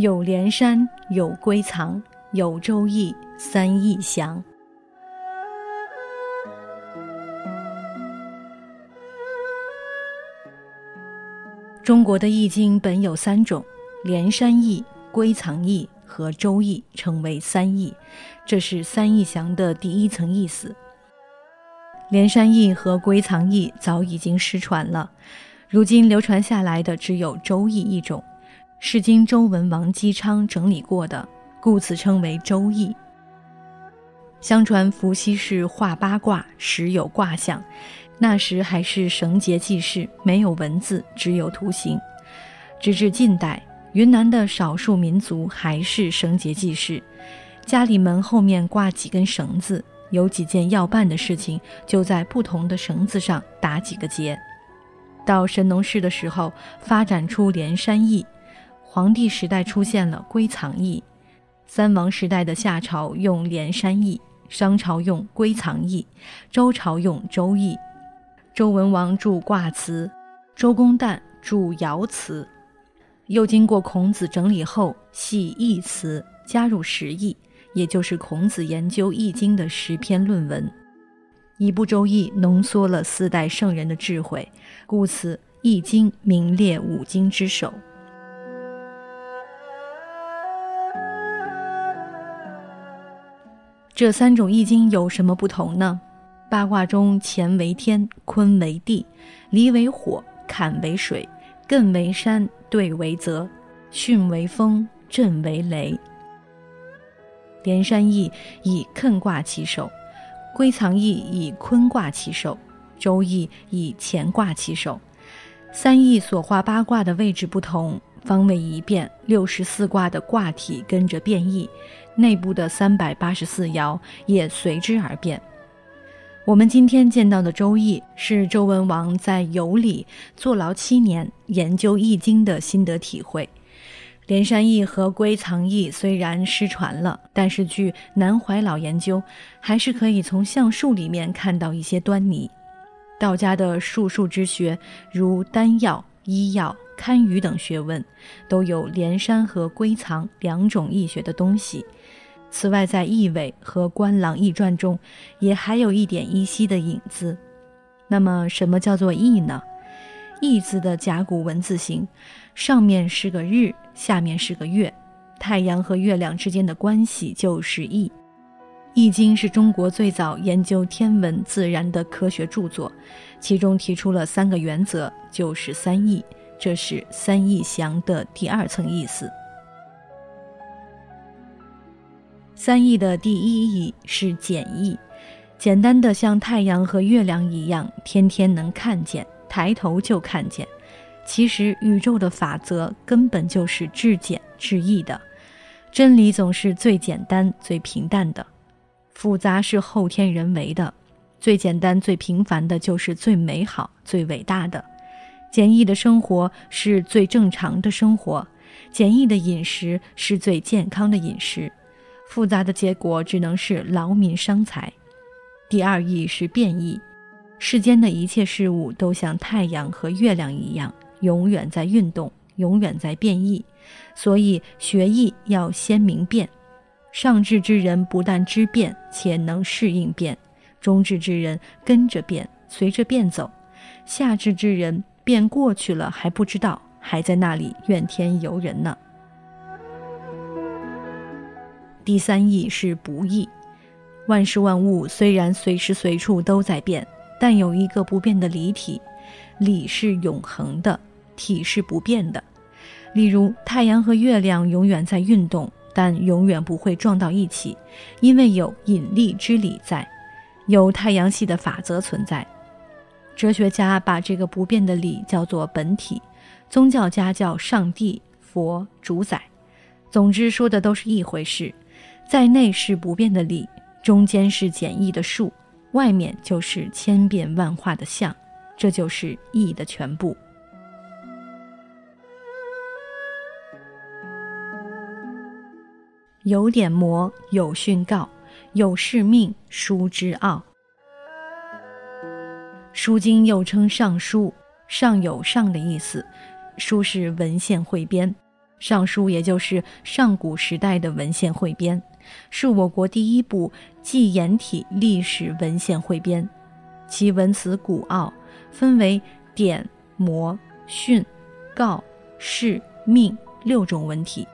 有连山，有归藏，有周易，三易详。中国的易经本有三种：连山易、归藏易和周易，称为三易。这是三易详的第一层意思。连山易和归藏易早已经失传了，如今流传下来的只有周易一种。是经周文王姬昌整理过的，故此称为《周易》。相传伏羲氏画八卦，时有卦象，那时还是绳结记事，没有文字，只有图形。直至近代，云南的少数民族还是绳结记事，家里门后面挂几根绳子，有几件要办的事情，就在不同的绳子上打几个结。到神农氏的时候，发展出连山易。黄帝时代出现了归藏易，三王时代的夏朝用连山易，商朝用归藏易，周朝用周易。周文王著卦辞，周公旦著爻辞，又经过孔子整理后系易辞，加入十易，也就是孔子研究易经的十篇论文。一部周易浓缩了四代圣人的智慧，故此易经名列五经之首。这三种易经有什么不同呢？八卦中乾为天，坤为地，离为火，坎为水，艮为山，兑为泽，巽为风，震为雷。连山易以艮卦起首，归藏易以坤卦起首，周易以乾卦起首。三易所画八卦的位置不同。方位一变，六十四卦的卦体跟着变异，内部的三百八十四爻也随之而变。我们今天见到的《周易》是周文王在游里坐牢七年研究《易经》的心得体会。连山易和归藏易虽然失传了，但是据南怀老研究，还是可以从象数里面看到一些端倪。道家的术数之学，如丹药、医药。堪舆等学问，都有连山和归藏两种易学的东西。此外，在《易纬》和《观郎易传》中，也还有一点依稀的影子。那么，什么叫做易呢？易字的甲骨文字形，上面是个日，下面是个月，太阳和月亮之间的关系就是易。《易经》是中国最早研究天文自然的科学著作，其中提出了三个原则，就是三易。这是三义祥的第二层意思。三义的第一义是简易，简单的像太阳和月亮一样，天天能看见，抬头就看见。其实宇宙的法则根本就是至简至易的，真理总是最简单最平淡的，复杂是后天人为的，最简单最平凡的就是最美好最伟大的。简易的生活是最正常的生活，简易的饮食是最健康的饮食，复杂的结果只能是劳民伤财。第二义是变异，世间的一切事物都像太阳和月亮一样，永远在运动，永远在变异，所以学艺要先明变。上智之人不但知变，且能适应变；中智之人跟着变，随着变走；下智之人。变过去了还不知道，还在那里怨天尤人呢。第三义是不义，万事万物虽然随时随处都在变，但有一个不变的理体，理是永恒的，体是不变的。例如太阳和月亮永远在运动，但永远不会撞到一起，因为有引力之理在，有太阳系的法则存在。哲学家把这个不变的理叫做本体，宗教家叫上帝、佛、主宰。总之，说的都是一回事。在内是不变的理，中间是简易的数，外面就是千变万化的相。这就是义的全部。有点魔，有训告，有是命，书之奥。《书经》又称《尚书》，上有上的意思，书是文献汇编，《尚书》也就是上古时代的文献汇编，是我国第一部纪言体历史文献汇编，其文辞古奥，分为典、谟、训、告、示、命六种文体。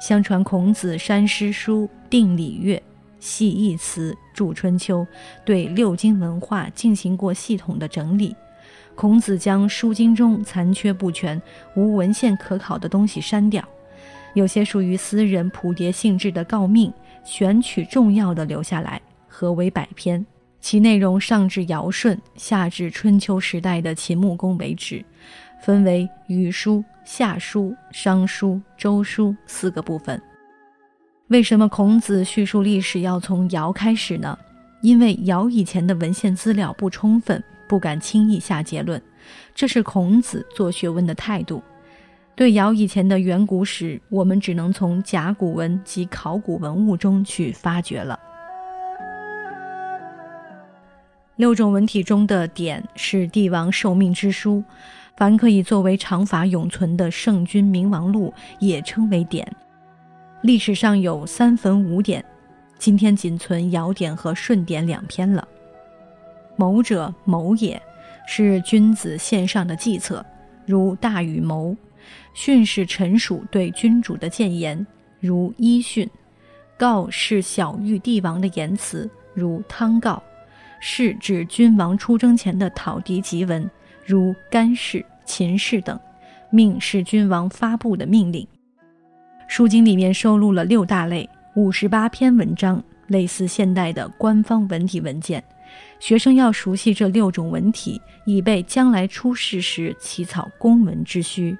相传孔子删诗书，定礼乐。系义词，著《春秋》，对六经文化进行过系统的整理。孔子将书经中残缺不全、无文献可考的东西删掉，有些属于私人谱牒性质的告命，选取重要的留下来，合为百篇。其内容上至尧舜，下至春秋时代的秦穆公为止，分为《虞书》《夏书》《商书》《周书》四个部分。为什么孔子叙述历史要从尧开始呢？因为尧以前的文献资料不充分，不敢轻易下结论。这是孔子做学问的态度。对尧以前的远古史，我们只能从甲骨文及考古文物中去发掘了。六种文体中的典是帝王受命之书，凡可以作为长法永存的圣君明王录，也称为典。历史上有三坟五典，今天仅存尧典和舜典两篇了。谋者谋也，是君子献上的计策，如大禹谋；训是臣属对君主的谏言，如伊训；告是小玉帝王的言辞，如汤告；是指君王出征前的讨敌檄文，如干氏、秦氏等；命是君王发布的命令。书经里面收录了六大类五十八篇文章，类似现代的官方文体文件。学生要熟悉这六种文体，以备将来出仕时起草公文之需。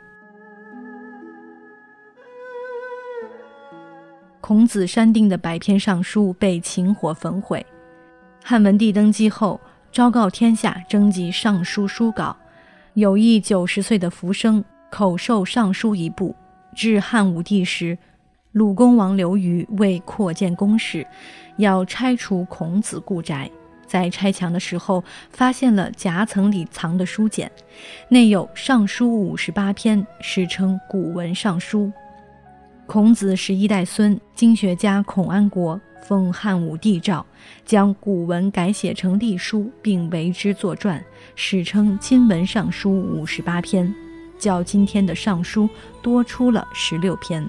孔子删定的百篇尚书被秦火焚毁。汉文帝登基后，昭告天下征集尚书书稿，有一九十岁的浮生口授尚书一部。至汉武帝时，鲁公王刘虞为扩建宫室，要拆除孔子故宅。在拆墙的时候，发现了夹层里藏的书简，内有《尚书》五十八篇，史称古文尚书。孔子十一代孙，经学家孔安国奉汉武帝诏，将古文改写成隶书，并为之作传，史称《今文尚书》五十八篇。较今天的尚书多出了十六篇。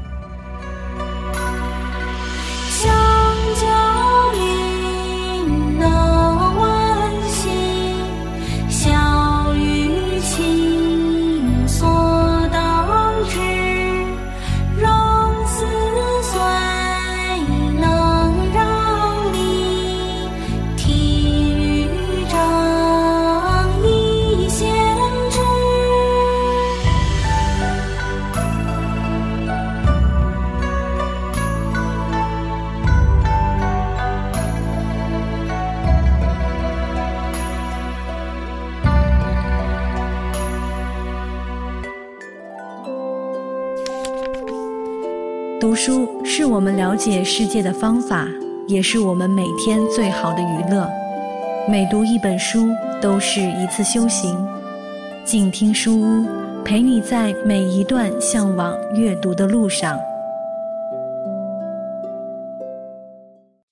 读书是我们了解世界的方法，也是我们每天最好的娱乐。每读一本书，都是一次修行。静听书屋，陪你在每一段向往阅读的路上。